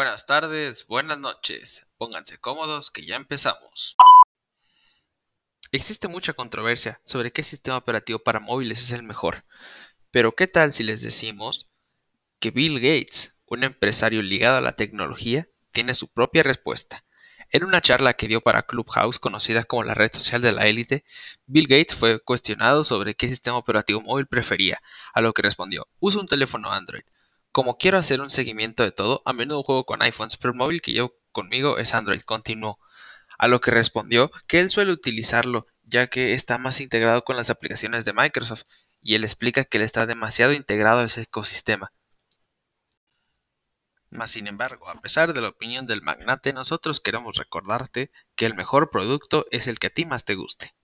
Buenas tardes, buenas noches. Pónganse cómodos que ya empezamos. Existe mucha controversia sobre qué sistema operativo para móviles es el mejor. Pero ¿qué tal si les decimos que Bill Gates, un empresario ligado a la tecnología, tiene su propia respuesta? En una charla que dio para Clubhouse, conocida como la red social de la élite, Bill Gates fue cuestionado sobre qué sistema operativo móvil prefería, a lo que respondió, uso un teléfono Android. Como quiero hacer un seguimiento de todo, a menudo juego con iPhones, pero el móvil que llevo conmigo es Android, continuó. A lo que respondió que él suele utilizarlo, ya que está más integrado con las aplicaciones de Microsoft, y él explica que él está demasiado integrado a ese ecosistema. Mas sin embargo, a pesar de la opinión del magnate, nosotros queremos recordarte que el mejor producto es el que a ti más te guste.